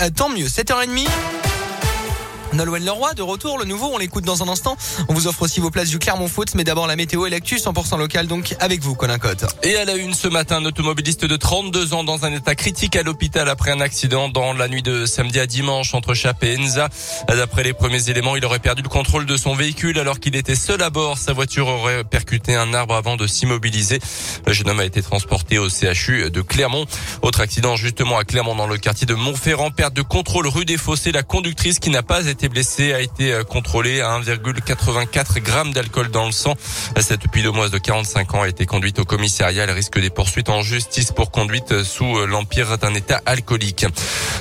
euh, tant mieux. 7h30. Nolwenn Leroy de retour, le nouveau, on l'écoute dans un instant. On vous offre aussi vos places du Clermont Foot, mais d'abord la météo et l'actu 100% local, donc avec vous, Colin Cotte. Et à la une ce matin, un automobiliste de 32 ans dans un état critique à l'hôpital après un accident dans la nuit de samedi à dimanche entre Chap et Enza. D'après les premiers éléments, il aurait perdu le contrôle de son véhicule alors qu'il était seul à bord. Sa voiture aurait percuté un arbre avant de s'immobiliser. Le jeune homme a été transporté au CHU de Clermont. Autre accident justement à Clermont dans le quartier de Montferrand. Perte de contrôle rue des Fossés. La conductrice qui n'a pas été été blessé a été euh, contrôlé à 1,84 grammes d'alcool dans le sang. Cette pilomoise de 45 ans a été conduite au commissariat. Elle risque des poursuites en justice pour conduite sous euh, l'empire d'un état alcoolique.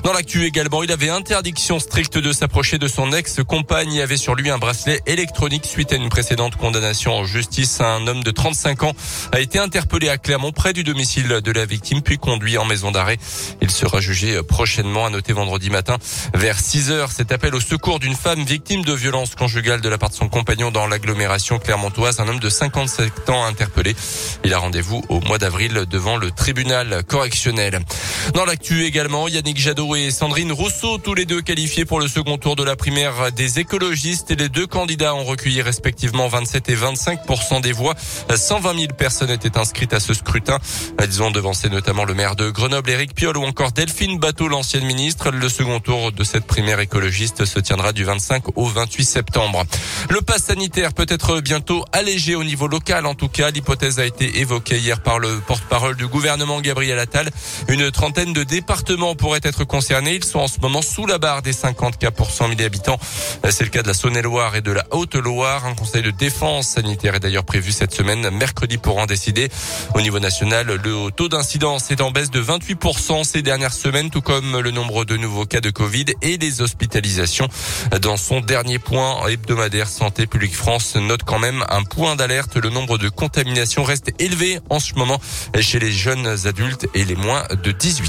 Dans l'actu également, il avait interdiction stricte de s'approcher de son ex-compagne. Il avait sur lui un bracelet électronique suite à une précédente condamnation en justice. Un homme de 35 ans a été interpellé à Clermont près du domicile de la victime puis conduit en maison d'arrêt. Il sera jugé prochainement à noter vendredi matin vers 6 heures. Cet appel au secours d'une femme victime de violence conjugale de la part de son compagnon dans l'agglomération clermontoise. Un homme de 57 ans interpellé. Il a rendez-vous au mois d'avril devant le tribunal correctionnel. Dans l'actu également, Yannick Jadot et Sandrine Rousseau, tous les deux qualifiés pour le second tour de la primaire des écologistes et les deux candidats ont recueilli respectivement 27 et 25 des voix. 120 000 personnes étaient inscrites à ce scrutin. Ils ont devancé notamment le maire de Grenoble, Éric Piolle ou encore Delphine Bateau, l'ancienne ministre. Le second tour de cette primaire écologiste se tiendra du 25 au 28 septembre. Le pass sanitaire peut être bientôt allégé au niveau local. En tout cas, l'hypothèse a été évoquée hier par le porte-parole du gouvernement Gabriel Attal. Une trentaine de départements pourraient être concernés. Ils sont en ce moment sous la barre des 50 cas pour 100 000 habitants. C'est le cas de la Saône-et-Loire et de la Haute-Loire. Un conseil de défense sanitaire est d'ailleurs prévu cette semaine, mercredi, pour en décider. Au niveau national, le taux d'incidence est en baisse de 28% ces dernières semaines, tout comme le nombre de nouveaux cas de Covid et les hospitalisations. Dans son dernier point hebdomadaire, Santé publique France note quand même un point d'alerte. Le nombre de contaminations reste élevé en ce moment chez les jeunes adultes et les moins de 18 ans.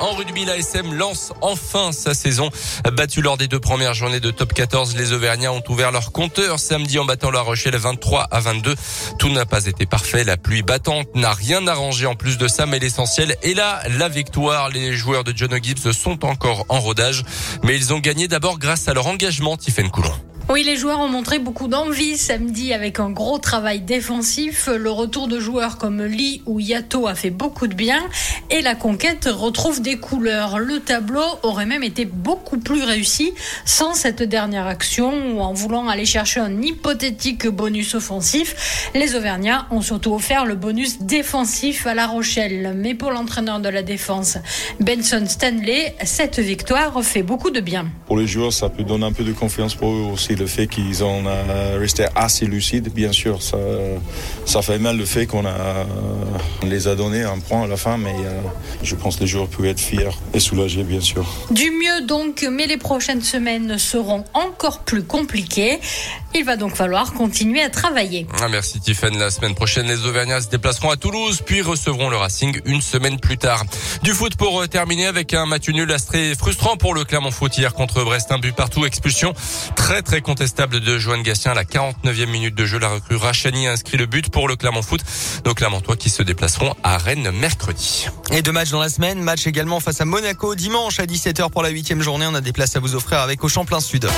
En rugby, l'ASM lance enfin sa saison. Battu lors des deux premières journées de top 14, les Auvergnats ont ouvert leur compteur samedi en battant La Rochelle 23 à 22. Tout n'a pas été parfait. La pluie battante n'a rien arrangé en plus de ça, mais l'essentiel est là, la victoire. Les joueurs de John Gibbs sont encore en rodage, mais ils ont gagné d'abord grâce à leur engagement, Tiffen Coulon. Oui, les joueurs ont montré beaucoup d'envie samedi avec un gros travail défensif. Le retour de joueurs comme Lee ou Yato a fait beaucoup de bien et la conquête retrouve des couleurs. Le tableau aurait même été beaucoup plus réussi sans cette dernière action ou en voulant aller chercher un hypothétique bonus offensif. Les Auvergnats ont surtout offert le bonus défensif à La Rochelle. Mais pour l'entraîneur de la défense, Benson Stanley, cette victoire fait beaucoup de bien. Pour les joueurs, ça peut donner un peu de confiance pour eux aussi le fait qu'ils ont euh, resté assez lucides, bien sûr, ça, ça fait mal le fait qu'on a, les a donné un point à la fin, mais euh, je pense que les joueurs peuvent être fiers et soulagés, bien sûr. Du mieux donc, mais les prochaines semaines seront encore plus compliquées. Il va donc falloir continuer à travailler. Ah, merci Tiffen. La semaine prochaine, les Auvergnats se déplaceront à Toulouse, puis recevront le Racing une semaine plus tard. Du foot pour euh, terminer avec un match nul très frustrant pour le Clermont Foot hier contre Brest. Un but partout, expulsion très très contestable de Joanne Gastien à la 49e minute de jeu. La recrue Rachani a inscrit le but pour le Clermont Foot. Donc Clermontois qui se déplaceront à Rennes mercredi. Et deux matchs dans la semaine. Match également face à Monaco dimanche à 17h pour la huitième journée. On a des places à vous offrir avec Auchan plein sud.